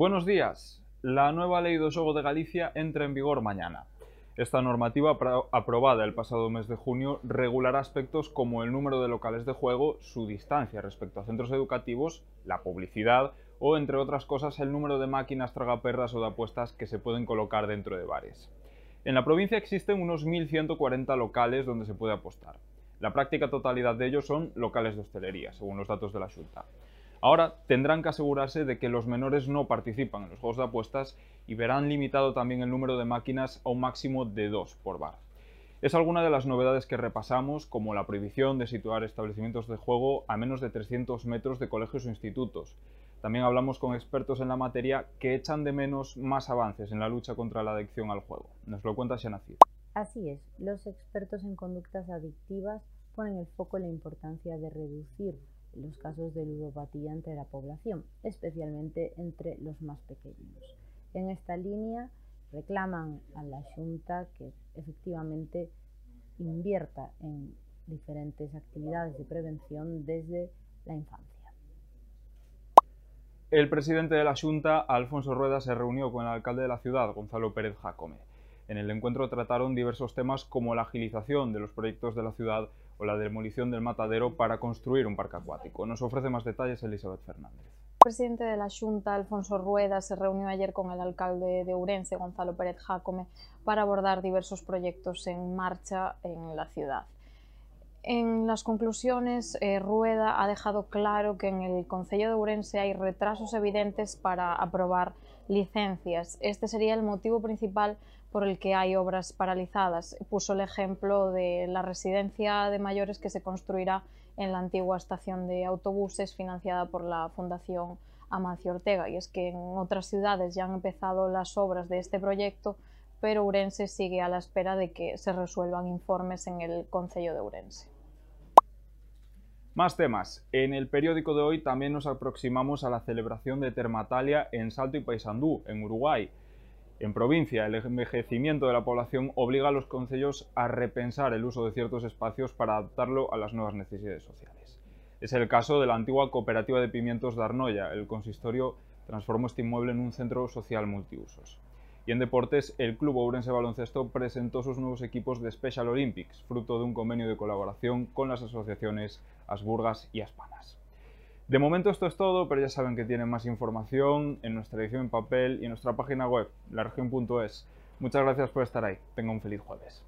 Buenos días. La nueva ley do xogo de Galicia entra en vigor mañana. Esta normativa aprobada el pasado mes de junio regulará aspectos como el número de locales de juego, su distancia respecto a centros educativos, la publicidad o, entre otras cosas, el número de máquinas tragaperras o de apuestas que se pueden colocar dentro de bares. En la provincia existen unos 1.140 locales donde se puede apostar. La práctica totalidad de ellos son locales de hostelería, según los datos de la Junta. Ahora tendrán que asegurarse de que los menores no participan en los juegos de apuestas y verán limitado también el número de máquinas a un máximo de dos por bar. Es alguna de las novedades que repasamos, como la prohibición de situar establecimientos de juego a menos de 300 metros de colegios o institutos. También hablamos con expertos en la materia que echan de menos más avances en la lucha contra la adicción al juego. Nos lo cuenta Shanazir. Así es, los expertos en conductas adictivas ponen el foco en la importancia de reducir los casos de ludopatía entre la población, especialmente entre los más pequeños. En esta línea reclaman a la Junta que efectivamente invierta en diferentes actividades de prevención desde la infancia. El presidente de la Junta, Alfonso Rueda, se reunió con el alcalde de la ciudad, Gonzalo Pérez Jacome. En el encuentro trataron diversos temas como la agilización de los proyectos de la ciudad o la demolición del matadero para construir un parque acuático. Nos ofrece más detalles Elizabeth Fernández. El presidente de la Junta, Alfonso Rueda, se reunió ayer con el alcalde de Urense, Gonzalo Pérez Jácome, para abordar diversos proyectos en marcha en la ciudad. En las conclusiones, eh, Rueda ha dejado claro que en el Concello de Urense hay retrasos evidentes para aprobar licencias. Este sería el motivo principal por el que hay obras paralizadas. Puso el ejemplo de la residencia de mayores que se construirá en la antigua estación de autobuses financiada por la Fundación Amancio Ortega. Y es que en otras ciudades ya han empezado las obras de este proyecto, pero Urense sigue a la espera de que se resuelvan informes en el Concello de Urense. Más temas. En el periódico de hoy también nos aproximamos a la celebración de Termatalia en Salto y Paysandú, en Uruguay. En provincia, el envejecimiento de la población obliga a los concellos a repensar el uso de ciertos espacios para adaptarlo a las nuevas necesidades sociales. Es el caso de la antigua cooperativa de pimientos de Arnoya. El consistorio transformó este inmueble en un centro social multiusos. Y en deportes, el Club Ourense Baloncesto presentó sus nuevos equipos de Special Olympics, fruto de un convenio de colaboración con las asociaciones Asburgas y Aspanas. De momento esto es todo, pero ya saben que tienen más información en nuestra edición en papel y en nuestra página web, laregion.es. Muchas gracias por estar ahí. Tenga un feliz jueves.